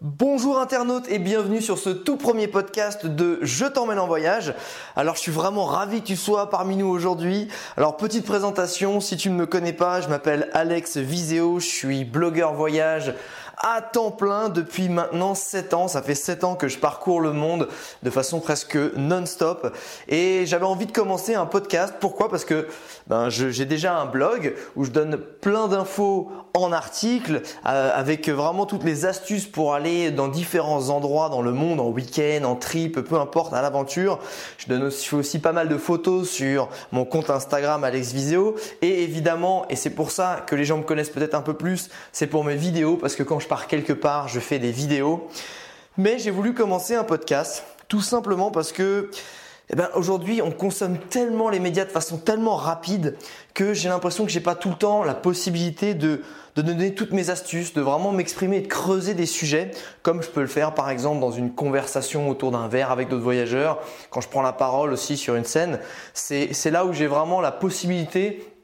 Bonjour internautes et bienvenue sur ce tout premier podcast de Je t'emmène en voyage. Alors je suis vraiment ravi que tu sois parmi nous aujourd'hui. Alors petite présentation, si tu ne me connais pas, je m'appelle Alex Viseo, je suis blogueur voyage à temps plein depuis maintenant 7 ans. Ça fait 7 ans que je parcours le monde de façon presque non-stop. Et j'avais envie de commencer un podcast. Pourquoi? Parce que ben, j'ai déjà un blog où je donne plein d'infos en article euh, avec vraiment toutes les astuces pour aller dans différents endroits dans le monde, en week-end, en trip, peu importe, à l'aventure. Je donne aussi, aussi pas mal de photos sur mon compte Instagram Alex Viseo. Et évidemment, et c'est pour ça que les gens me connaissent peut-être un peu plus, c'est pour mes vidéos parce que quand je pars quelque part, je fais des vidéos. Mais j'ai voulu commencer un podcast tout simplement parce que eh ben, aujourd'hui, on consomme tellement les médias de façon tellement rapide que j'ai l'impression que j'ai pas tout le temps la possibilité de, de donner toutes mes astuces, de vraiment m'exprimer et de creuser des sujets, comme je peux le faire par exemple dans une conversation autour d'un verre avec d'autres voyageurs, quand je prends la parole aussi sur une scène. C'est là où j'ai vraiment la possibilité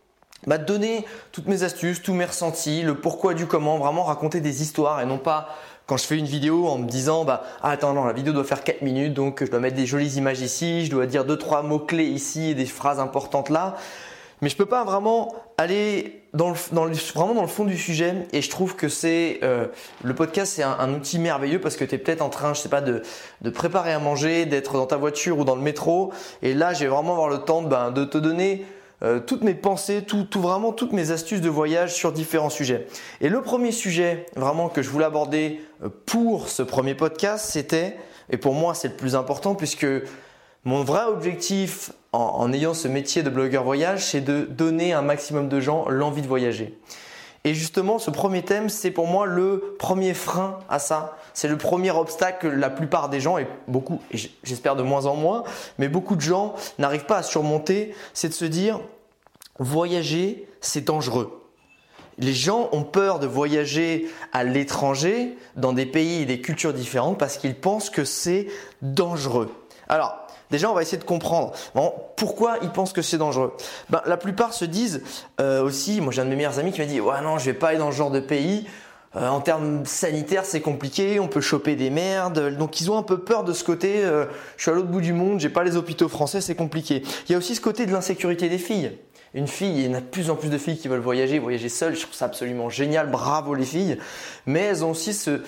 de donner toutes mes astuces, tous mes ressentis, le pourquoi du comment, vraiment raconter des histoires et non pas quand je fais une vidéo en me disant bah ah, attends non la vidéo doit faire 4 minutes donc je dois mettre des jolies images ici, je dois dire deux trois mots clés ici et des phrases importantes là. Mais je peux pas vraiment aller dans le, vraiment dans le fond du sujet et je trouve que c'est euh, le podcast c'est un, outil merveilleux parce que tu es peut-être en train je sais pas de, de préparer à manger, d'être dans ta voiture ou dans le métro et là j'ai vraiment avoir le temps ben, de te donner euh, toutes mes pensées, tout, vraiment toutes mes astuces de voyage sur différents sujets. Et le premier sujet vraiment que je voulais aborder euh, pour ce premier podcast, c'était, et pour moi c'est le plus important puisque mon vrai objectif en, en ayant ce métier de blogueur voyage, c'est de donner à un maximum de gens l'envie de voyager. Et justement, ce premier thème, c'est pour moi le premier frein à ça. C'est le premier obstacle que la plupart des gens, et beaucoup, et j'espère de moins en moins, mais beaucoup de gens n'arrivent pas à surmonter, c'est de se dire, voyager, c'est dangereux. Les gens ont peur de voyager à l'étranger, dans des pays et des cultures différentes, parce qu'ils pensent que c'est dangereux. Alors, déjà, on va essayer de comprendre pourquoi ils pensent que c'est dangereux. Ben, la plupart se disent euh, aussi, moi j'ai un de mes meilleurs amis qui m'a dit, ouais non, je vais pas aller dans ce genre de pays. Euh, en termes sanitaires, c'est compliqué, on peut choper des merdes. Donc ils ont un peu peur de ce côté. Euh, je suis à l'autre bout du monde, j'ai pas les hôpitaux français, c'est compliqué. Il y a aussi ce côté de l'insécurité des filles une fille, il y en a de plus en plus de filles qui veulent voyager, voyager seules, je trouve ça absolument génial, bravo les filles, mais elles ont aussi ce,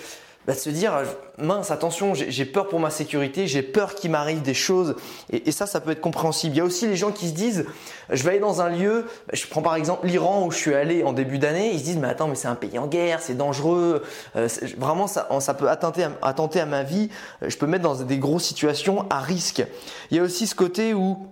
bah, se dire mince attention j'ai peur pour ma sécurité j'ai peur qu'il m'arrive des choses. Et, ça ça peut être compréhensible. Il y a aussi les gens qui se disent je vais aller dans un lieu je prends par exemple l'Iran où je suis allé en début d'année ils se disent mais attends mais c'est un pays en guerre c'est dangereux euh, vraiment ça, ça peut attenter à, attenter à ma vie. Je peux mettre dans des grosses situations à risque. Il y a aussi ce côté où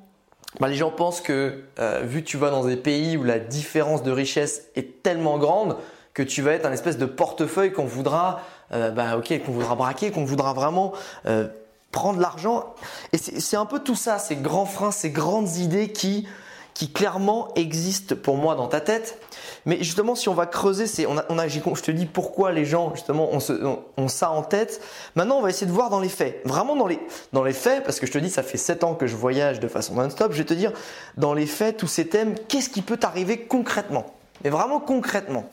bah, les gens pensent que euh, vu que tu vas dans des pays où la différence de richesse est tellement grande que tu vas être un espèce de portefeuille qu'on voudra, euh, bah, ok, qu'on voudra braquer, qu'on voudra vraiment euh, prendre l'argent. Et c'est un peu tout ça, ces grands freins, ces grandes idées qui qui clairement existent pour moi dans ta tête. Mais justement, si on va creuser, c'est, on a, on je te dis pourquoi les gens justement ont, ça en tête. Maintenant, on va essayer de voir dans les faits, vraiment dans les, dans les faits, parce que je te dis, ça fait 7 ans que je voyage de façon non-stop. Je vais te dire dans les faits, tous ces thèmes, qu'est-ce qui peut t'arriver concrètement, mais vraiment concrètement.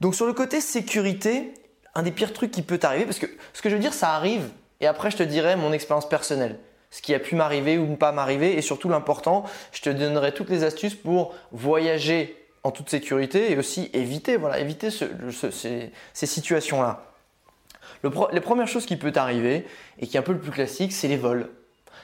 Donc sur le côté sécurité, un des pires trucs qui peut t'arriver, parce que ce que je veux dire, ça arrive, et après je te dirai mon expérience personnelle ce qui a pu m'arriver ou ne pas m'arriver et surtout l'important, je te donnerai toutes les astuces pour voyager en toute sécurité et aussi éviter, voilà, éviter ces, situations-là. les premières choses qui peut arriver et qui est un peu le plus classique, c'est les vols.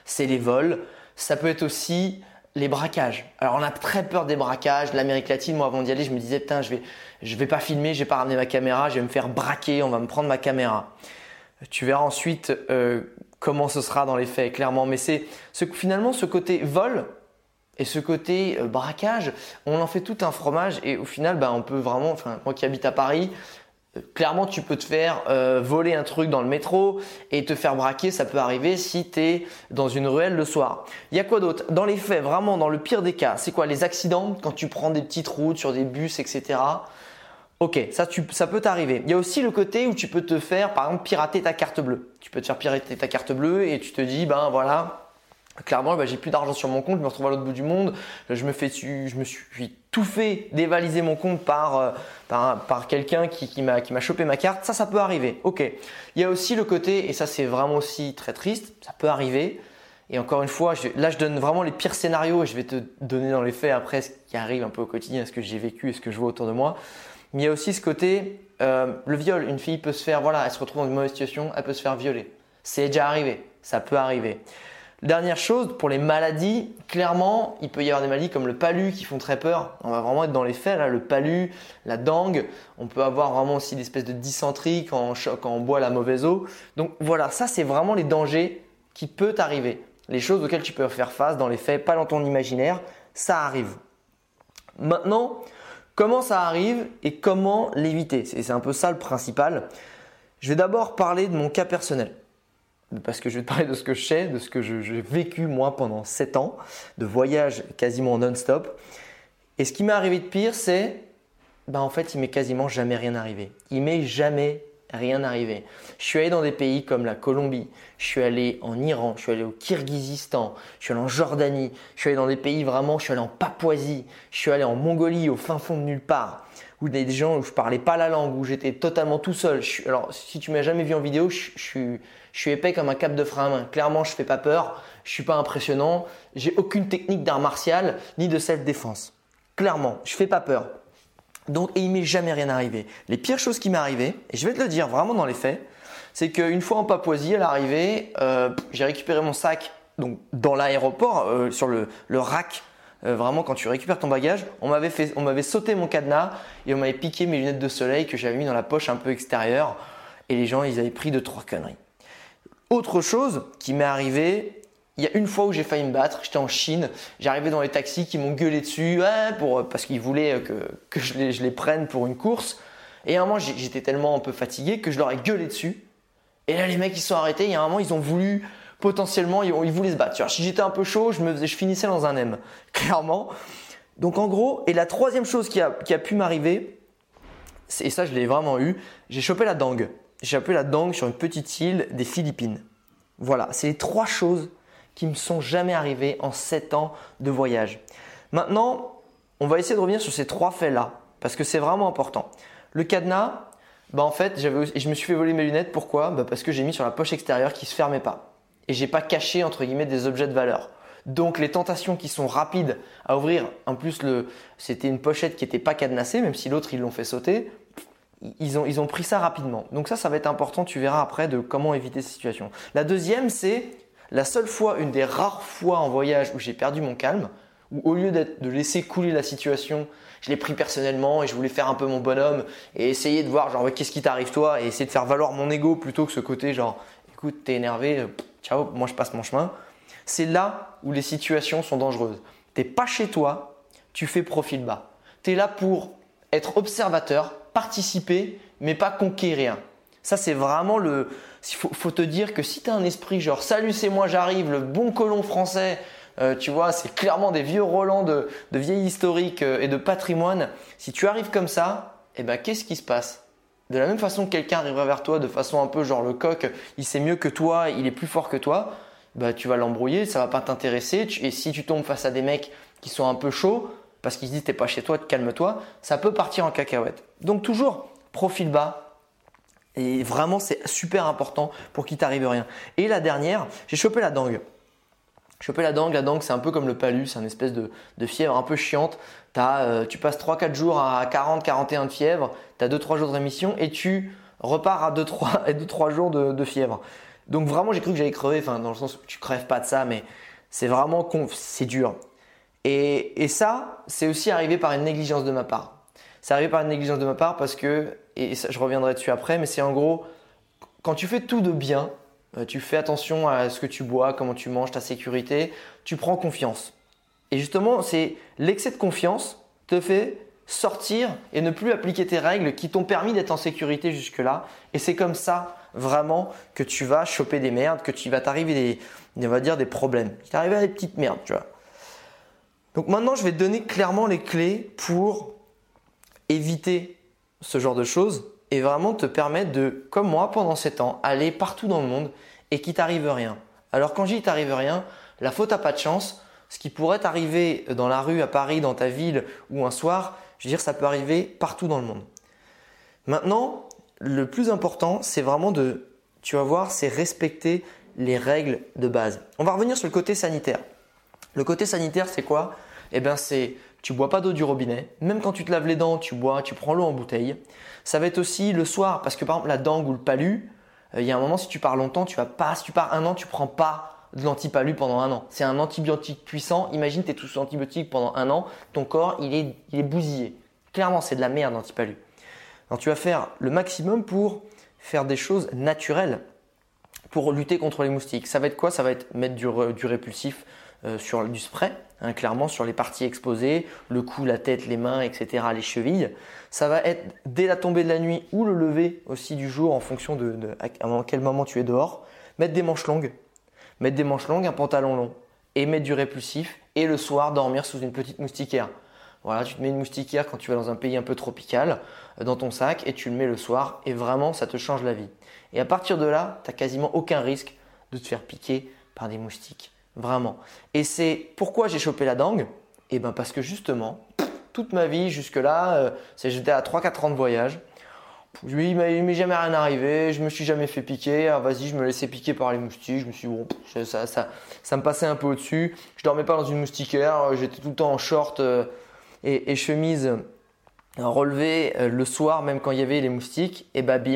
C'est les vols. Ça peut être aussi les braquages. Alors on a très peur des braquages. L'Amérique latine, moi avant d'y aller, je me disais putain, je vais, je vais pas filmer, je vais pas ramener ma caméra, je vais me faire braquer, on va me prendre ma caméra. Tu verras ensuite euh, comment ce sera dans les faits, clairement. Mais c'est ce, finalement ce côté vol et ce côté euh, braquage, on en fait tout un fromage et au final, bah, on peut vraiment, moi qui habite à Paris, euh, clairement tu peux te faire euh, voler un truc dans le métro et te faire braquer, ça peut arriver si tu es dans une ruelle le soir. Il y a quoi d'autre? Dans les faits, vraiment dans le pire des cas, c'est quoi? Les accidents quand tu prends des petites routes sur des bus, etc. Ok, ça, ça peut t'arriver. Il y a aussi le côté où tu peux te faire, par exemple, pirater ta carte bleue. Tu peux te faire pirater ta carte bleue et tu te dis, ben voilà, clairement, ben, j'ai plus d'argent sur mon compte, je me retrouve à l'autre bout du monde, je me fais, je me suis tout fait dévaliser mon compte par, euh, par, quelqu'un qui, qui m'a chopé ma carte, ça, ça peut arriver. Ok. Il y a aussi le côté, et ça c'est vraiment aussi très triste, ça peut arriver. Et encore une fois, là je donne vraiment les pires scénarios et je vais te donner dans les faits après ce qui arrive un peu au quotidien, ce que j'ai vécu et ce que je vois autour de moi. Mais il y a aussi ce côté, euh, le viol. Une fille peut se faire, voilà, elle se retrouve dans une mauvaise situation, elle peut se faire violer. C'est déjà arrivé, ça peut arriver. Dernière chose, pour les maladies, clairement, il peut y avoir des maladies comme le palu qui font très peur. On va vraiment être dans les faits, là, le palu, la dengue. On peut avoir vraiment aussi des espèces de dysenterie quand on, boit la mauvaise eau. Donc voilà, ça c'est vraiment les dangers qui peuvent arriver. Les choses auxquelles tu peux faire face dans les faits, pas dans ton imaginaire, ça arrive. Maintenant, comment ça arrive et comment l'éviter C'est un peu ça le principal. Je vais d'abord parler de mon cas personnel parce que je vais te parler de ce que je sais, de ce que j'ai vécu moi pendant 7 ans, de voyage quasiment non-stop. Et ce qui m'est arrivé de pire, c'est, ben en fait, il m'est quasiment jamais rien arrivé. Il m'est jamais rien arrivé. Je suis allé dans des pays comme la Colombie, je suis allé en Iran, je suis allé au Kirghizistan, je suis allé en Jordanie, je suis allé dans des pays vraiment, je suis allé en Papouasie, je suis allé en Mongolie, au fin fond de nulle part, où des gens où je parlais pas la langue, où j'étais totalement tout seul. alors, si tu m'as jamais vu en vidéo, je, suis épais comme un cap de frein à main. Clairement, je fais pas peur. Je suis pas impressionnant. J'ai aucune technique d'art martial ni de self-défense. Clairement, je fais pas peur. Donc, et il m'est jamais rien arrivé. Les pires choses qui m'est arrivé, et je vais te le dire vraiment dans les faits, c'est qu'une fois en Papouasie, à l'arrivée, euh, j'ai récupéré mon sac donc dans l'aéroport, euh, sur le, rack. Euh, vraiment, quand tu récupères ton bagage, on m'avait on m'avait sauté mon cadenas et on m'avait piqué mes lunettes de soleil que j'avais mis dans la poche un peu extérieure. Et les gens, ils avaient pris de trois conneries. Autre chose qui m'est arrivé, il y a une fois où j'ai failli me battre, j'étais en Chine, j'arrivais dans les taxis qui m'ont gueulé dessus pour, parce qu'ils voulaient que, que je, les, prenne pour une course. Et à un moment, j'étais tellement un peu fatigué que je leur ai gueulé dessus. Et là, les mecs, ils sont arrêtés. Il y a un moment, ils ont voulu, potentiellement, ils, voulaient se battre. si j'étais un peu chaud, je, me je finissais dans un M, clairement. Donc en gros, et la troisième chose qui a, qui a pu m'arriver, et ça je l'ai vraiment eu, j'ai chopé la dengue j'ai appelé la dengue sur une petite île des Philippines. Voilà, c'est les trois choses qui me sont jamais arrivées en 7 ans de voyage. Maintenant, on va essayer de revenir sur ces trois faits-là, parce que c'est vraiment important. Le cadenas, bah en fait, je me suis fait voler mes lunettes. Pourquoi? Bah Parce que j'ai mis sur la poche extérieure qui se fermait pas. Et j'ai pas caché, entre guillemets, des objets de valeur. Donc les tentations qui sont rapides à ouvrir, en plus c'était une pochette qui n'était pas cadenassée, même si l'autre ils l'ont fait sauter, ils ont, ils ont pris ça rapidement. Donc ça, ça va être important, tu verras après de comment éviter ces situations. La deuxième, c'est la seule fois, une des rares fois en voyage où j'ai perdu mon calme, où au lieu de laisser couler la situation, je l'ai pris personnellement et je voulais faire un peu mon bonhomme et essayer de voir genre qu'est-ce qui t'arrive toi? Et essayer de faire valoir mon ego plutôt que ce côté genre écoute t'es énervé, ciao, moi je passe mon chemin. C'est là où les situations sont dangereuses. T'es pas chez toi, tu fais profil bas. Tu es là pour être observateur, participer, mais pas conquérir. Ça, c'est vraiment le. Il faut, te dire que si tu un esprit genre salut, c'est moi, j'arrive, le bon colon français, euh, tu vois, c'est clairement des vieux Roland de, vieilles historiques euh, et de patrimoine. Si tu arrives comme ça, eh ben, qu'est-ce qui se passe? De la même façon que quelqu'un arriverait vers toi de façon un peu genre le coq, il sait mieux que toi, il est plus fort que toi, bah, tu vas l'embrouiller, ça va pas t'intéresser. Et si tu tombes face à des mecs qui sont un peu chauds, parce qu'ils se disent t'es pas chez toi, calme-toi, ça peut partir en cacahuète. Donc toujours profil bas. Et vraiment, c'est super important pour qu'il t'arrive rien. Et la dernière, j'ai chopé la dengue. Chopé la dengue, la dengue c'est un peu comme le palus, c'est une espèce de, fièvre un peu chiante. Euh, tu passes 3-4 jours à 40-41 de fièvre, tu as 2-3 jours de rémission et tu repars à 2-3 jours de, fièvre. Donc vraiment j'ai cru que j'allais crever, enfin dans le sens où tu crèves pas de ça, mais c'est vraiment c'est dur. Et, ça, c'est aussi arrivé par une négligence de ma part. C'est arrivé par une négligence de ma part parce que, et je reviendrai dessus après, mais c'est en gros, quand tu fais tout de bien, euh, tu fais attention à ce que tu bois, comment tu manges, ta sécurité, tu prends confiance. Et justement, c'est l'excès de confiance te fait sortir et ne plus appliquer tes règles qui t'ont permis d'être en sécurité jusque-là. Et c'est comme ça vraiment que tu vas choper des merdes, que tu vas t'arriver des, on va dire des problèmes. Tu à des petites merdes, tu vois. Donc maintenant, je vais te donner clairement les clés pour éviter ce genre de choses et vraiment te permettre de, comme moi pendant 7 ans, aller partout dans le monde et qu'il t'arrive rien. Alors quand je dis t'arrive rien, la faute à pas de chance, ce qui pourrait t'arriver dans la rue à Paris, dans ta ville ou un soir, je veux dire, ça peut arriver partout dans le monde. Maintenant, le plus important, c'est vraiment de, tu vas voir, c'est respecter les règles de base. On va revenir sur le côté sanitaire. Le côté sanitaire, c'est quoi? Eh bien, c'est tu bois pas d'eau du robinet. Même quand tu te laves les dents, tu bois, tu prends l'eau en bouteille. Ça va être aussi le soir, parce que par exemple la dengue ou le palu, euh, il y a un moment si tu pars longtemps, tu vas pas, si tu pars un an, tu prends pas de l'antipalu pendant un an. C'est un antibiotique puissant. Imagine, tu es tout sous antibiotique pendant un an, ton corps il est, il est bousillé. Clairement, c'est de la merde l'antipalu. Donc tu vas faire le maximum pour faire des choses naturelles pour lutter contre les moustiques. Ça va être quoi? Ça va être mettre du, du répulsif euh, sur du spray, hein, clairement sur les parties exposées, le cou, la tête, les mains, etc., les chevilles. Ça va être dès la tombée de la nuit ou le lever aussi du jour en fonction de, à quel moment tu es dehors. Mettre des manches longues, mettre des manches longues, un pantalon long et mettre du répulsif et le soir dormir sous une petite moustiquaire. Voilà, tu te mets une moustiquaire quand tu vas dans un pays un peu tropical euh, dans ton sac et tu le mets le soir et vraiment ça te change la vie. Et à partir de là, tu n'as quasiment aucun risque de te faire piquer par des moustiques. Vraiment. Et c'est pourquoi j'ai chopé la dengue? Eh bien parce que justement, toute ma vie jusque-là, euh, j'étais à 3-4 ans de voyage. Oui, il m'est jamais rien arrivé, je me suis jamais fait piquer. Ah, vas-y, je me laissais piquer par les moustiques. Je me suis dit, bon, ça, ça, me passait un peu au-dessus. Je dormais pas dans une moustiquaire, euh, j'étais tout le temps en short euh, et, et, chemise relevée le soir, même quand il y avait les moustiques. Et bah, bim,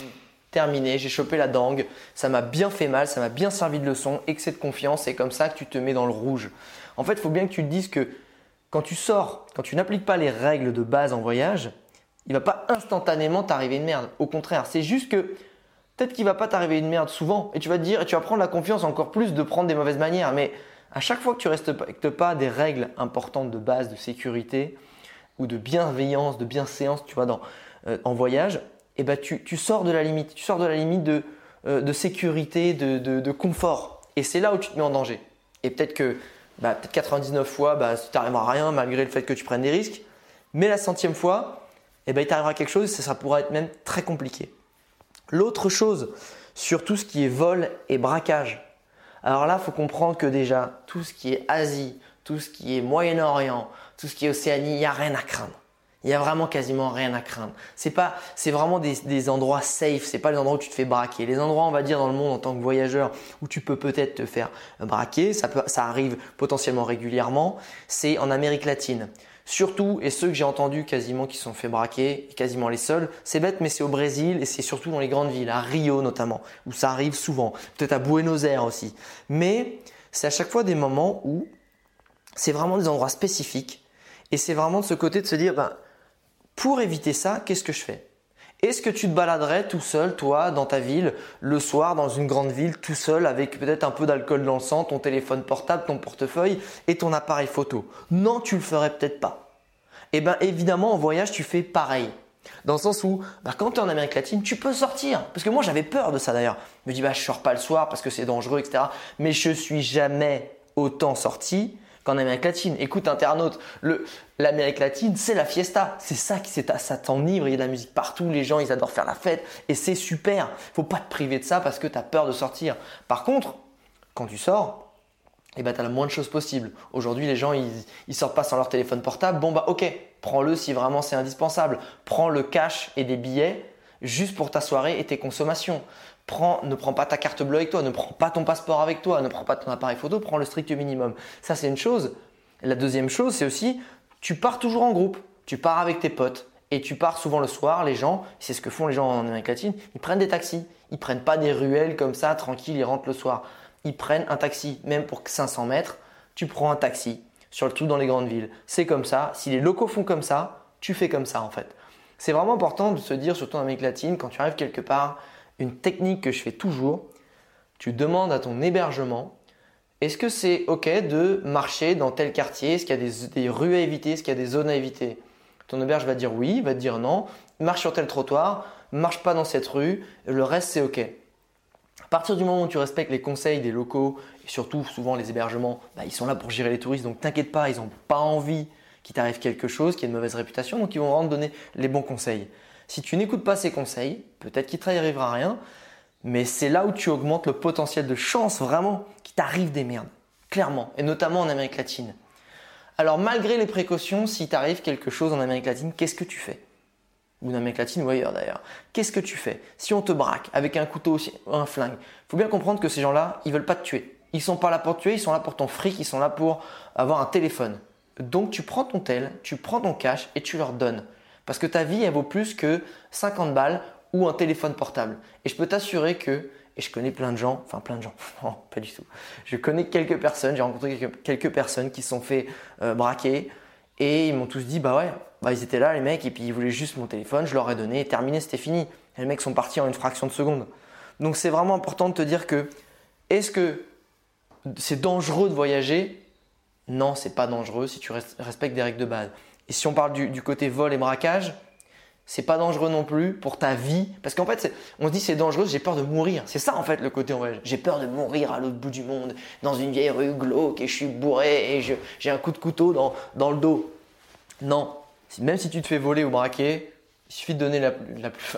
j'ai chopé la dengue, ça m'a bien fait mal, ça m'a bien servi de leçon, excès de confiance, c'est comme ça que tu te mets dans le rouge. En fait, il faut bien que tu te dises que quand tu sors, quand tu n'appliques pas les règles de base en voyage, il va pas instantanément t'arriver une merde. Au contraire, c'est juste que peut-être qu'il va pas t'arriver une merde souvent et tu vas te dire et tu vas prendre la confiance encore plus de prendre des mauvaises manières. Mais à chaque fois que tu respectes pas des règles importantes de base, de sécurité ou de bienveillance, de bienséance, tu vois, euh, en voyage, eh ben, tu, sors de la limite. Tu sors de la limite de, euh, sécurité, de, confort. Et c'est là où tu te mets en danger. Et peut-être que bah, peut 99 fois, bah, tu n'arriveras à rien malgré le fait que tu prennes des risques. Mais la centième fois, eh ben, il t'arrivera quelque chose et ça pourra être même très compliqué. L'autre chose sur tout ce qui est vol et braquage. Alors là, il faut comprendre que déjà, tout ce qui est Asie, tout ce qui est Moyen-Orient, tout ce qui est Océanie, il n'y a rien à craindre. Il y a vraiment quasiment rien à craindre. C'est pas, c'est vraiment des, endroits safe. C'est pas les endroits où tu te fais braquer. Les endroits, on va dire, dans le monde en tant que voyageur où tu peux peut-être te faire braquer. Ça, peut, ça arrive potentiellement régulièrement. C'est en Amérique latine. Surtout, et ceux que j'ai entendus quasiment qui sont fait braquer, quasiment les seuls, c'est bête, mais c'est au Brésil et c'est surtout dans les grandes villes, à Rio notamment, où ça arrive souvent. Peut-être à Buenos Aires aussi. Mais c'est à chaque fois des moments où c'est vraiment des endroits spécifiques. Et c'est vraiment de ce côté de se dire, ben, pour éviter ça, qu'est-ce que je fais? Est-ce que tu te baladerais tout seul, toi, dans ta ville, le soir, dans une grande ville, tout seul, avec peut-être un peu d'alcool dans le sang, ton téléphone portable, ton portefeuille et ton appareil photo? Non, tu le ferais peut-être pas. Eh bien, évidemment, en voyage, tu fais pareil. Dans le sens où, bah, quand tu es en Amérique latine, tu peux sortir. Parce que moi, j'avais peur de ça d'ailleurs. Je me dis, bah, je sors pas le soir parce que c'est dangereux, etc. Mais je suis jamais autant sorti qu'en Amérique latine. Écoute, internaute, l'Amérique latine, c'est la fiesta. C'est ça qui ça t'enivre. Il y a de la musique partout. Les gens, ils adorent faire la fête. Et c'est super. Faut pas te priver de ça parce que tu as peur de sortir. Par contre, quand tu sors, eh ben, tu as le moins de choses possible. Aujourd'hui, les gens, ils, ils sortent pas sans leur téléphone portable. Bon, bah, ok, prends-le si vraiment c'est indispensable. Prends le cash et des billets juste pour ta soirée et tes consommations ne prends pas ta carte bleue avec toi, ne prends pas ton passeport avec toi, ne prends pas ton appareil photo, prends le strict minimum. Ça, c'est une chose. La deuxième chose, c'est aussi, tu pars toujours en groupe. Tu pars avec tes potes. Et tu pars souvent le soir, les gens, c'est ce que font les gens en Amérique latine, ils prennent des taxis. Ils prennent pas des ruelles comme ça, tranquilles, ils rentrent le soir. Ils prennent un taxi, même pour 500 mètres, tu prends un taxi, surtout dans les grandes villes. C'est comme ça. Si les locaux font comme ça, tu fais comme ça en fait. C'est vraiment important de se dire, surtout en Amérique latine, quand tu arrives quelque part, une technique que je fais toujours, tu demandes à ton hébergement, est-ce que c'est OK de marcher dans tel quartier? Est-ce qu'il y a des, rues à éviter? Est-ce qu'il y a des zones à éviter? Ton héberge va dire oui, va dire non, marche sur tel trottoir, marche pas dans cette rue, le reste c'est OK. À partir du moment où tu respectes les conseils des locaux, et surtout souvent les hébergements, bah, ils sont là pour gérer les touristes, donc t'inquiète pas, ils n'ont pas envie qu'il t'arrive quelque chose, qu'il y ait une mauvaise réputation, donc ils vont vraiment te donner les bons conseils. Si tu n'écoutes pas ces conseils, peut-être qu'il ne t'arrivera rien, mais c'est là où tu augmentes le potentiel de chance vraiment qu'il t'arrive des merdes. Clairement, et notamment en Amérique latine. Alors malgré les précautions, si t'arrive quelque chose en Amérique latine, qu'est-ce que tu fais? Ou en Amérique latine ou ailleurs d'ailleurs. Qu'est-ce que tu fais? Si on te braque avec un couteau, un flingue, faut bien comprendre que ces gens-là, ils veulent pas te tuer. Ils sont pas là pour te tuer, ils sont là pour ton fric, ils sont là pour avoir un téléphone. Donc tu prends ton tel, tu prends ton cash et tu leur donnes. Parce que ta vie, elle vaut plus que 50 balles ou un téléphone portable. Et je peux t'assurer que, et je connais plein de gens, enfin plein de gens, non, pas du tout. Je connais quelques personnes, j'ai rencontré quelques, personnes qui se sont fait euh, braquer et ils m'ont tous dit, bah ouais, bah ils étaient là les mecs et puis ils voulaient juste mon téléphone, je leur ai donné, terminé, c'était fini. Et les mecs sont partis en une fraction de seconde. Donc c'est vraiment important de te dire que, est-ce que c'est dangereux de voyager? Non, c'est pas dangereux si tu respectes des règles de base. Et si on parle du, côté vol et braquage, c'est pas dangereux non plus pour ta vie. Parce qu'en fait, on se dit c'est dangereux, j'ai peur de mourir. C'est ça en fait le côté. J'ai peur de mourir à l'autre bout du monde, dans une vieille rue glauque et je suis bourré et j'ai un coup de couteau dans, dans le dos. Non, même si tu te fais voler ou braquer, il suffit de donner la, la plus.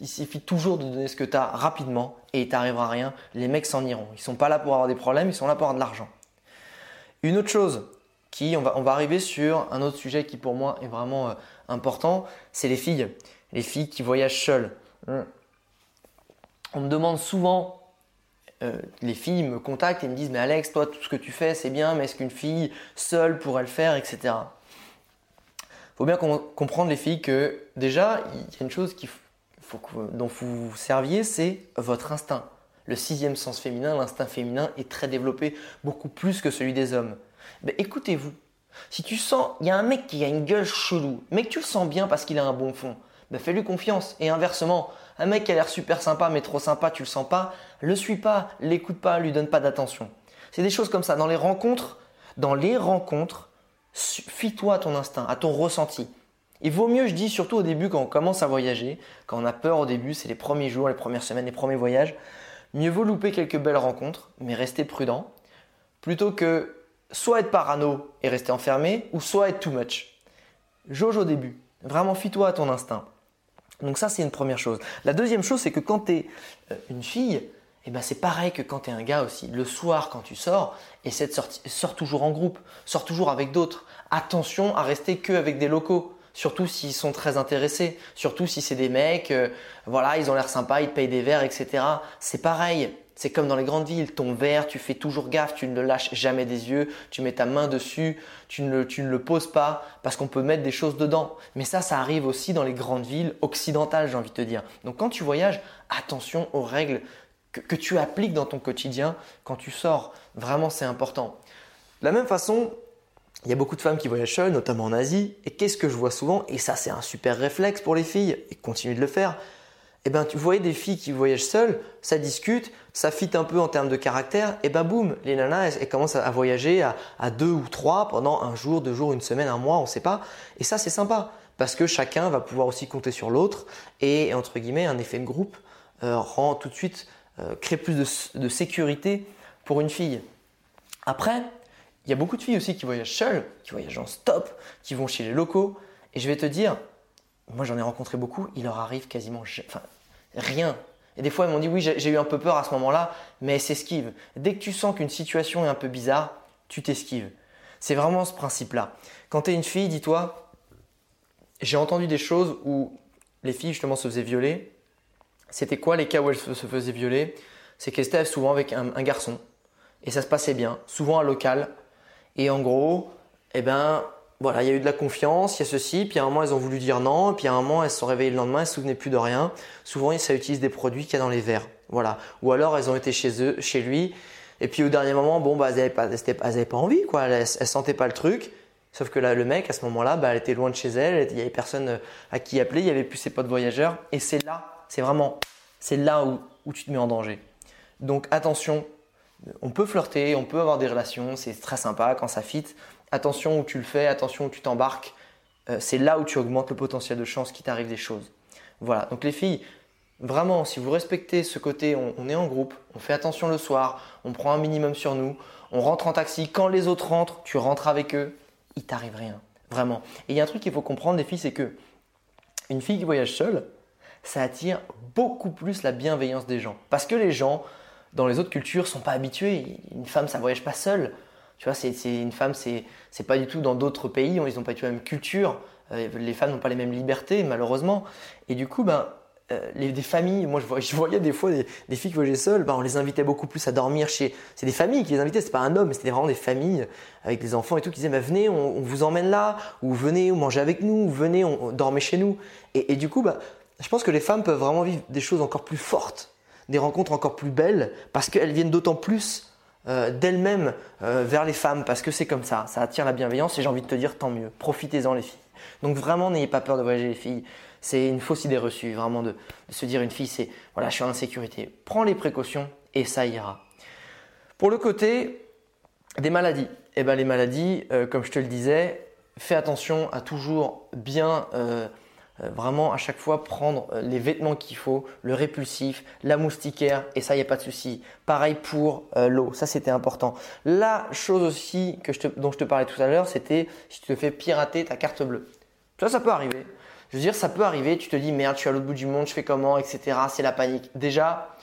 Il suffit toujours de donner ce que tu as rapidement et il t'arrivera rien. Les mecs s'en iront. Ils sont pas là pour avoir des problèmes, ils sont là pour avoir de l'argent. Une autre chose, qui, on va, on va arriver sur un autre sujet qui pour moi est vraiment euh, important, c'est les filles. Les filles qui voyagent seules. Hum. On me demande souvent, euh, les filles me contactent et me disent, mais Alex, toi, tout ce que tu fais, c'est bien, mais est-ce qu'une fille seule pourrait le faire, etc. Faut bien comprendre les filles que déjà, il y a une chose faut dont vous vous serviez, c'est votre instinct. Le sixième sens féminin, l'instinct féminin, est très développé, beaucoup plus que celui des hommes. Ben, écoutez-vous. Si tu sens, il y a un mec qui a une gueule chelou, mais que tu le sens bien parce qu'il a un bon fond, ben fais-lui confiance. Et inversement, un mec qui a l'air super sympa mais trop sympa, tu le sens pas, le suis pas, l'écoute pas, lui donne pas d'attention. C'est des choses comme ça. Dans les rencontres, dans les rencontres, fie-toi à ton instinct, à ton ressenti. Il vaut mieux, je dis, surtout au début quand on commence à voyager, quand on a peur au début, c'est les premiers jours, les premières semaines, les premiers voyages, mieux vaut louper quelques belles rencontres, mais rester prudent, plutôt que soit être parano et rester enfermé, ou soit être too much. Jauge au début. Vraiment, fie-toi à ton instinct. Donc ça, c'est une première chose. La deuxième chose, c'est que quand tu es euh, une fille, eh ben, c'est pareil que quand tu es un gars aussi. Le soir, quand tu sors, essaie de sortir, sors toujours en groupe, sors toujours avec d'autres. Attention à rester que avec des locaux. Surtout s'ils sont très intéressés, surtout si c'est des mecs, euh, voilà, ils ont l'air sympas, ils te payent des verres, etc. C'est pareil. C'est comme dans les grandes villes, ton verre, tu fais toujours gaffe, tu ne le lâches jamais des yeux, tu mets ta main dessus, tu ne le, poses pas parce qu'on peut mettre des choses dedans. Mais ça, ça arrive aussi dans les grandes villes occidentales, j'ai envie de te dire. Donc quand tu voyages, attention aux règles que, tu appliques dans ton quotidien quand tu sors. Vraiment, c'est important. De la même façon, il y a beaucoup de femmes qui voyagent seules, notamment en Asie. Et qu'est-ce que je vois souvent? Et ça, c'est un super réflexe pour les filles, et continue de le faire eh ben, tu voyais des filles qui voyagent seules, ça discute, ça fit un peu en termes de caractère, et ben boum, les nanas, elles, commencent à, voyager à, deux ou trois pendant un jour, deux jours, une semaine, un mois, on ne sait pas. Et ça, c'est sympa, parce que chacun va pouvoir aussi compter sur l'autre, et entre guillemets, un effet de groupe euh, rend tout de suite, euh, crée plus de, de sécurité pour une fille. Après, il y a beaucoup de filles aussi qui voyagent seules, qui voyagent en stop, qui vont chez les locaux, et je vais te dire, moi j'en ai rencontré beaucoup, il leur arrive quasiment enfin, rien. Et des fois, ils m'ont dit oui, j'ai eu un peu peur à ce moment-là, mais elles s'esquivent. Dès que tu sens qu'une situation est un peu bizarre, tu t'esquives. C'est vraiment ce principe-là. Quand tu es une fille, dis-toi, j'ai entendu des choses où les filles justement se faisaient violer. C'était quoi les cas où elles se faisaient violer? C'est qu'elles étaient souvent avec un, garçon et ça se passait bien, souvent un local. Et en gros, eh ben, voilà, il y a eu de la confiance, il y a ceci, puis à un moment elles ont voulu dire non, puis à un moment elles se sont réveillées le lendemain, elles se souvenaient plus de rien. Souvent ça utilise des produits qu'il y a dans les verres, voilà. Ou alors elles ont été chez eux, chez lui, et puis au dernier moment, bon bah elles n'avaient pas, pas envie quoi, elles, elles, sentaient pas le truc. Sauf que là, le mec à ce moment-là, bah, elle était loin de chez elle, il y avait personne euh, à qui appeler, il y avait plus ses potes voyageurs, et c'est là, c'est vraiment, c'est là où, où tu te mets en danger. Donc attention, on peut flirter, on peut avoir des relations, c'est très sympa quand ça fit, attention où tu le fais, attention où tu t'embarques. Euh, c'est là où tu augmentes le potentiel de chance qu'il t'arrive des choses. Voilà, donc les filles, vraiment, si vous respectez ce côté, on, est en groupe, on fait attention le soir, on prend un minimum sur nous, on rentre en taxi, quand les autres rentrent, tu rentres avec eux, il t'arrive rien. Vraiment. Et il y a un truc qu'il faut comprendre, les filles, c'est que une fille qui voyage seule, ça attire beaucoup plus la bienveillance des gens. Parce que les gens, dans les autres cultures, sont pas habitués. Une femme, ça voyage pas seule. Tu vois, c'est une femme, c'est pas du tout dans d'autres pays, ils n'ont pas du tout la même culture. Euh, les femmes n'ont pas les mêmes libertés, malheureusement. Et du coup, ben, euh, les, des familles, moi je, voyais des fois des, filles qui voyageaient seules, ben, on les invitait beaucoup plus à dormir chez. C'est des familles qui les invitaient, c'est pas un homme, c'était vraiment des familles avec des enfants et tout qui disaient venez, on, vous emmène là, ou venez, mangez avec nous, ou venez, on, dormez chez nous. Et, du coup, ben, je pense que les femmes peuvent vraiment vivre des choses encore plus fortes, des rencontres encore plus belles, parce qu'elles viennent d'autant plus euh, d'elles-mêmes vers les femmes, parce que c'est comme ça, ça attire la bienveillance et j'ai envie de te dire tant mieux, profitez-en les filles. Donc vraiment, n'ayez pas peur de voyager les filles. C'est une fausse idée reçue, vraiment, de, se dire une fille, c'est voilà, je suis en insécurité. Prends les précautions et ça ira. Pour le côté des maladies, eh ben, les maladies, euh, comme je te le disais, fais attention à toujours bien, euh, euh, vraiment à chaque fois prendre les vêtements qu'il faut, le répulsif, la moustiquaire, et ça, il n'y a pas de souci. Pareil pour l'eau, ça c'était important. La chose aussi que dont je te parlais tout à l'heure, c'était si tu te fais pirater ta carte bleue. Ça, ça peut arriver. Je veux dire, ça peut arriver, tu te dis merde, je suis à l'autre bout du monde, je fais comment, etc. C'est la panique. Déjà,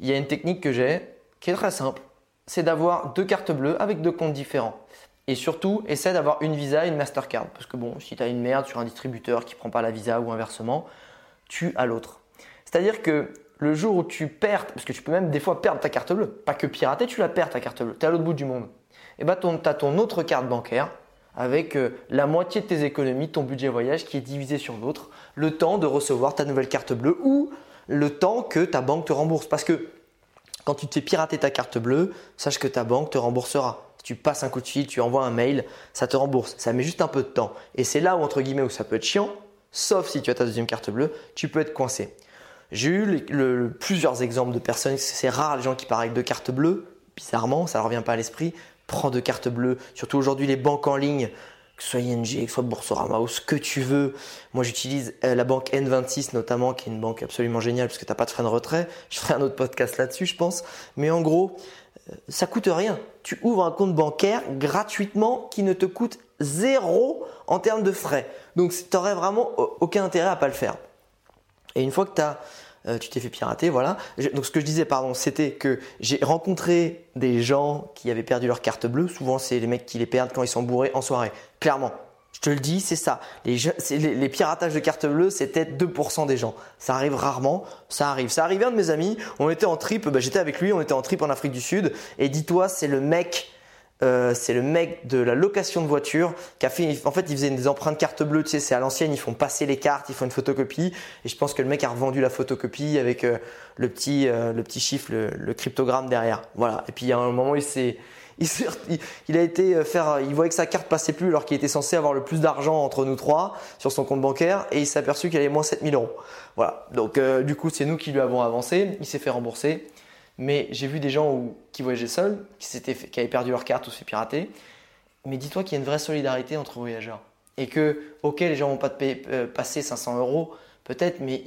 il y a une technique que j'ai qui est très simple. C'est d'avoir deux cartes bleues avec deux comptes différents. Et surtout, essaie d'avoir une Visa et une Mastercard. Parce que bon, si tu as une merde sur un distributeur qui prend pas la Visa ou inversement, tu as l'autre. C'est-à-dire que le jour où tu perds, parce que tu peux même des fois perdre ta carte bleue, pas que pirater, tu la perds ta carte bleue, tu es à l'autre bout du monde. Et bien, tu as ton autre carte bancaire avec euh, la moitié de tes économies, ton budget voyage qui est divisé sur l'autre, le temps de recevoir ta nouvelle carte bleue ou le temps que ta banque te rembourse. Parce que quand tu te fais pirater ta carte bleue, sache que ta banque te remboursera. Tu passes un coup de fil, tu envoies un mail, ça te rembourse. Ça met juste un peu de temps. Et c'est là où, entre guillemets, où ça peut être chiant, sauf si tu as ta deuxième carte bleue, tu peux être coincé. J'ai eu plusieurs exemples de personnes, c'est rare les gens qui partent avec deux cartes bleues, bizarrement, ça ne revient pas à l'esprit, prends deux cartes bleues, surtout aujourd'hui les banques en ligne, que ce soit ING, que ce soit Boursorama ou ce que tu veux. Moi j'utilise euh, la banque N26 notamment, qui est une banque absolument géniale parce que tu n'as pas de frais de retrait. Je ferai un autre podcast là-dessus je pense. Mais en gros, ça coûte rien. Tu ouvres un compte bancaire gratuitement qui ne te coûte zéro en termes de frais. Donc tu n'aurais vraiment aucun intérêt à pas le faire. Et une fois que as euh, tu t'es fait pirater, voilà. Donc ce que je disais, pardon, c'était que j'ai rencontré des gens qui avaient perdu leur carte bleue. Souvent, c'est les mecs qui les perdent quand ils sont bourrés en soirée. Clairement. Je te le dis, c'est ça. Les, piratages de cartes bleues, c'était 2% des gens. Ça arrive rarement, ça arrive. Ça arrivait un de mes amis, on était en trip, bah, j'étais avec lui, on était en trip en Afrique du Sud, et dis-toi, c'est le mec euh, c'est le mec de la location de voiture qui a fait, en fait, il faisait des empreintes carte bleue, tu sais, c'est à l'ancienne, ils font passer les cartes, ils font une photocopie, et je pense que le mec a revendu la photocopie avec euh, le petit, euh, le petit chiffre, le, cryptogramme derrière. Voilà. Et puis, à un moment, il s'est, il, a été faire, il voyait que sa carte passait plus alors qu'il était censé avoir le plus d'argent entre nous trois sur son compte bancaire, et il s'est aperçu qu'il avait moins 7000 euros. Voilà. Donc, du coup, c'est nous qui lui avons avancé, il s'est fait rembourser. Mais j'ai vu des gens qui voyageaient seuls, qui, qui avaient perdu leur carte ou se fait pirater. Mais dis-toi qu'il y a une vraie solidarité entre voyageurs. Et que, ok, les gens vont pas te payer, euh, passer 500 euros, peut-être, mais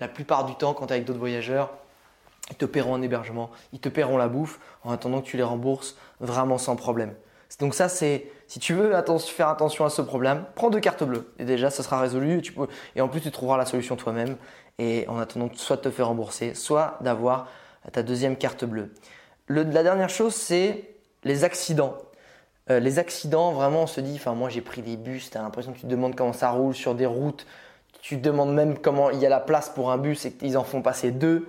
la plupart du temps, quand tu es avec d'autres voyageurs, ils te paieront un hébergement, ils te paieront la bouffe en attendant que tu les rembourses vraiment sans problème. Donc ça, c'est si tu veux faire attention à ce problème, prends deux cartes bleues et déjà ça sera résolu. Et, en plus, tu trouveras la solution toi-même. Et en attendant, soit de te faire rembourser, soit d'avoir ta deuxième carte bleue. la dernière chose, c'est les accidents. Euh, les accidents, vraiment, on se dit, enfin, moi j'ai pris des bus, tu as l'impression que tu te demandes comment ça roule sur des routes, tu te demandes même comment il y a la place pour un bus et qu'ils en font passer deux.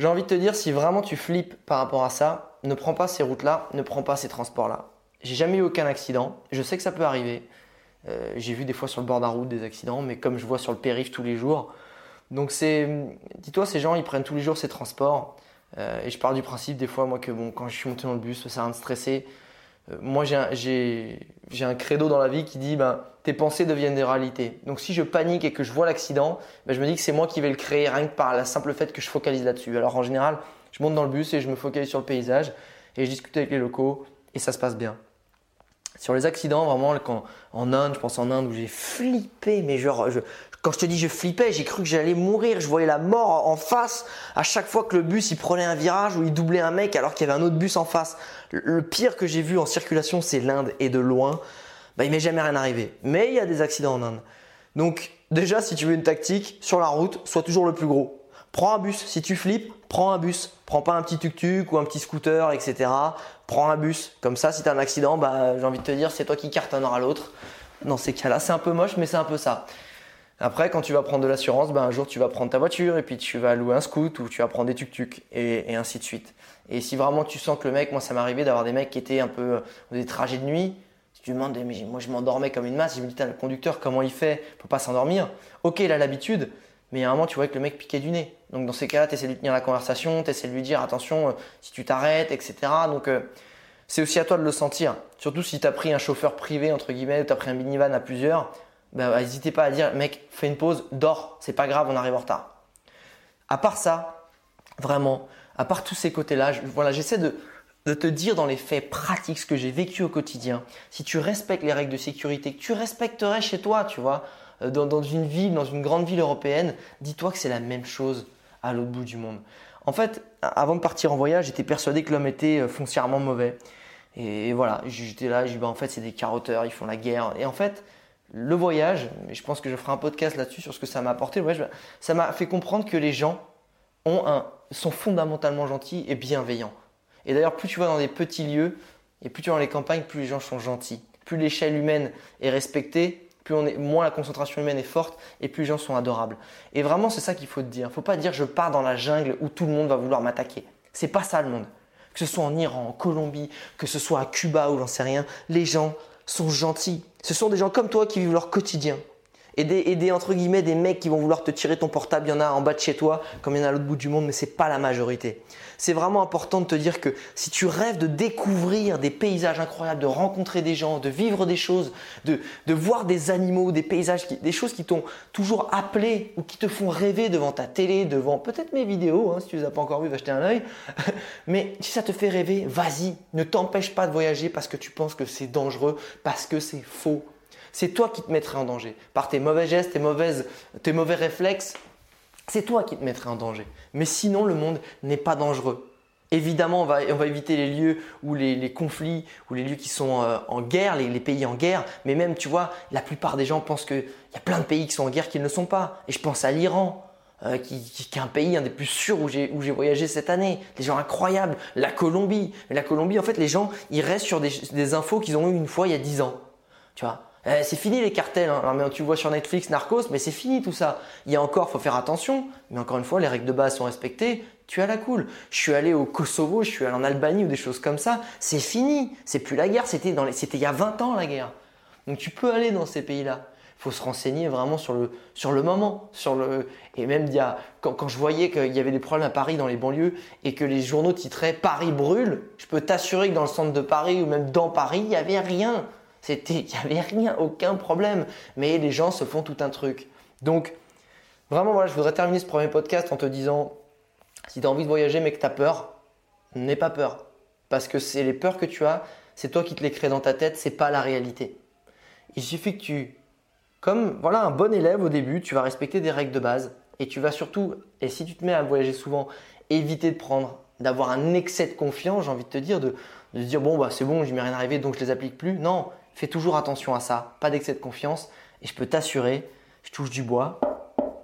J'ai envie de te dire, si vraiment tu flippes par rapport à ça, ne prends pas ces routes-là, ne prends pas ces transports-là. J'ai jamais eu aucun accident, je sais que ça peut arriver. Euh, j'ai vu des fois sur le bord de la route des accidents, mais comme je vois sur le périph' tous les jours, donc c'est, dis-toi, ces gens, ils prennent tous les jours ces transports. Euh, et je pars du principe des fois, moi, que bon, quand je suis monté dans le bus, ça sert à rien de stresser. Euh, moi, j'ai un, credo dans la vie qui dit, ben, tes pensées deviennent des réalités. Donc si je panique et que je vois l'accident, ben, je me dis que c'est moi qui vais le créer rien que par la simple fait que je focalise là-dessus. Alors en général, je monte dans le bus et je me focalise sur le paysage et je discute avec les locaux et ça se passe bien. Sur les accidents, vraiment, en Inde, je pense en Inde où j'ai flippé, mais genre, je, quand je te dis je flippais, j'ai cru que j'allais mourir, je voyais la mort en face à chaque fois que le bus il prenait un virage ou il doublait un mec alors qu'il y avait un autre bus en face. Le pire que j'ai vu en circulation, c'est l'Inde et de loin. Bah, il m'est jamais rien arrivé. Mais il y a des accidents en Inde. Donc déjà, si tu veux une tactique, sur la route, sois toujours le plus gros. Prends un bus. Si tu flippes, prends un bus. Prends pas un petit tuk-tuk ou un petit scooter, etc. Prends un bus. Comme ça, si tu as un accident, bah, j'ai envie de te dire, c'est toi qui cartonnera l'autre. Dans ces cas-là, c'est un peu moche, mais c'est un peu ça. Après, quand tu vas prendre de l'assurance, ben, un jour tu vas prendre ta voiture et puis tu vas louer un scoot ou tu vas prendre des tuk-tuk et, ainsi de suite. Et si vraiment tu sens que le mec, moi ça m'est arrivé d'avoir des mecs qui étaient un peu euh, des trajets de nuit, si tu demandes, mais moi je m'endormais comme une masse, je me dis, le conducteur, comment il fait pour pas s'endormir? Ok, il a l'habitude, mais à un moment tu vois que le mec piquait du nez. Donc dans ces cas-là, tu essaies de tenir la conversation, tu essaies de lui dire, attention, euh, si tu t'arrêtes, etc. Donc euh, c'est aussi à toi de le sentir. Surtout si tu as pris un chauffeur privé, entre guillemets, ou tu as pris un minivan à plusieurs bah, n'hésitez pas à dire, mec, fais une pause, dors, c'est pas grave, on arrive en retard. À part ça, vraiment, à part tous ces côtés-là, voilà, j'essaie de, te dire dans les faits pratiques ce que j'ai vécu au quotidien. Si tu respectes les règles de sécurité, que tu respecterais chez toi, tu vois, euh, dans, dans une ville, dans une grande ville européenne, dis-toi que c'est la même chose à l'autre bout du monde. En fait, avant de partir en voyage, j'étais persuadé que l'homme était euh, foncièrement mauvais. Et voilà, j'étais là, je dis, bah, en fait, c'est des carotteurs, ils font la guerre. Et en fait, le voyage, et je pense que je ferai un podcast là-dessus sur ce que ça m'a apporté, le voyage, ça m'a fait comprendre que les gens ont un, sont fondamentalement gentils et bienveillants. Et d'ailleurs, plus tu vas dans des petits lieux et plus tu vas dans les campagnes, plus les gens sont gentils. Plus l'échelle humaine est respectée, plus on est, moins la concentration humaine est forte et plus les gens sont adorables. Et vraiment, c'est ça qu'il faut te dire. Il ne faut pas dire je pars dans la jungle où tout le monde va vouloir m'attaquer. C'est pas ça le monde. Que ce soit en Iran, en Colombie, que ce soit à Cuba ou j'en sais rien, les gens sont gentils. Ce sont des gens comme toi qui vivent leur quotidien. Et des, entre guillemets des mecs qui vont vouloir te tirer ton portable, il y en a en bas de chez toi, comme il y en a à l'autre bout du monde, mais ce n'est pas la majorité. C'est vraiment important de te dire que si tu rêves de découvrir des paysages incroyables, de rencontrer des gens, de vivre des choses, de, voir des animaux, des paysages, des choses qui t'ont toujours appelé ou qui te font rêver devant ta télé, devant peut-être mes vidéos, hein, si tu ne les as pas encore vues, va jeter un œil. mais si ça te fait rêver, vas-y, ne t'empêche pas de voyager parce que tu penses que c'est dangereux, parce que c'est faux c'est toi qui te mettrais en danger. Par tes mauvais gestes, tes, mauvaises, tes mauvais réflexes, c'est toi qui te mettrais en danger. Mais sinon, le monde n'est pas dangereux. Évidemment, on va, éviter les lieux où les, conflits, ou les lieux qui sont euh, en guerre, les, pays en guerre. Mais même, tu vois, la plupart des gens pensent qu'il y a plein de pays qui sont en guerre qui ne le sont pas. Et je pense à l'Iran. Euh, qui, est un pays un des plus sûrs où j'ai voyagé cette année. Des gens incroyables. La Colombie. Mais la Colombie, en fait, les gens, ils restent sur des, des infos qu'ils ont eues une fois il y a 10 ans. Tu vois? Eh, c'est fini les cartels. Hein. tu vois sur Netflix Narcos, mais c'est fini tout ça. Il y a encore, faut faire attention. Mais encore une fois, les règles de base sont respectées. Tu as la cool. Je suis allé au Kosovo, je suis allé en Albanie ou des choses comme ça. C'est fini. C'est plus la guerre. C'était dans c'était il y a 20 ans la guerre. Donc tu peux aller dans ces pays-là. Il faut se renseigner vraiment sur le, sur le moment. Sur le, et même il y a, quand, quand je voyais qu'il y avait des problèmes à Paris dans les banlieues et que les journaux titraient Paris brûle, je peux t'assurer que dans le centre de Paris ou même dans Paris, il n'y avait rien. C'était, il n'y avait rien, aucun problème. Mais les gens se font tout un truc. Donc, vraiment, voilà, je voudrais terminer ce premier podcast en te disant, si tu as envie de voyager mais que tu as peur, n'aie pas peur. Parce que c'est les peurs que tu as, c'est toi qui te les crées dans ta tête, c'est pas la réalité. Il suffit que tu, comme voilà un bon élève au début, tu vas respecter des règles de base et tu vas surtout, et si tu te mets à voyager souvent, éviter de prendre, d'avoir un excès de confiance, j'ai envie de te dire, de, de dire bon bah c'est bon, je m'est rien arrivé donc je les applique plus. Non, Fais toujours attention à ça, pas d'excès de confiance. Et je peux t'assurer, je touche du bois,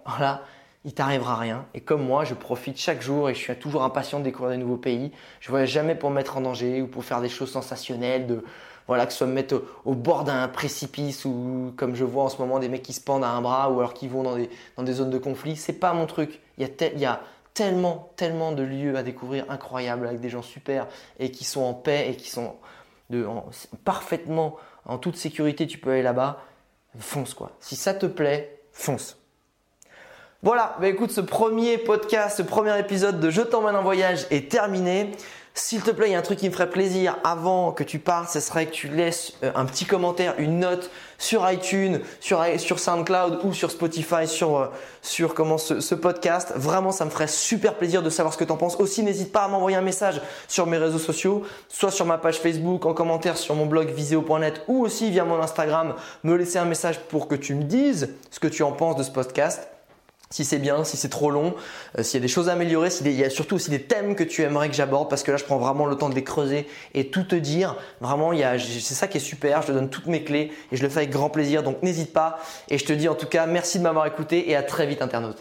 voilà, il t'arrivera rien. Et comme moi, je profite chaque jour et je suis toujours impatient de découvrir des nouveaux pays. Je ne voyage jamais pour me mettre en danger ou pour faire des choses sensationnelles, de, voilà, que ce soit me mettre au, bord d'un précipice ou comme je vois en ce moment des mecs qui se pendent à un bras ou alors qui vont dans des, dans des zones de conflit. C'est pas mon truc. Il y, a il y a tellement, tellement de lieux à découvrir incroyables avec des gens super et qui sont en paix et qui sont parfaitement en toute sécurité, tu peux aller là-bas, fonce quoi. Si ça te plaît, fonce. Voilà, bah écoute, ce premier podcast, ce premier épisode de Je t'emmène en voyage est terminé. S'il te plaît, il y a un truc qui me ferait plaisir avant que tu partes, ce serait que tu laisses euh, un petit commentaire, une note sur iTunes, sur, SoundCloud ou sur Spotify sur, euh, comment ce, ce, podcast. Vraiment, ça me ferait super plaisir de savoir ce que tu en penses. Aussi, n'hésite pas à m'envoyer un message sur mes réseaux sociaux, soit sur ma page Facebook, en commentaire sur mon blog viseo.net ou aussi via mon Instagram, me laisser un message pour que tu me dises ce que tu en penses de ce podcast si c'est bien, si c'est trop long, euh, s'il y a des choses à améliorer, s'il y a surtout aussi des thèmes que tu aimerais que j'aborde, parce que là je prends vraiment le temps de les creuser et tout te dire. Vraiment, c'est ça qui est super, je te donne toutes mes clés et je le fais avec grand plaisir, donc n'hésite pas. Et je te dis en tout cas merci de m'avoir écouté et à très vite internaute.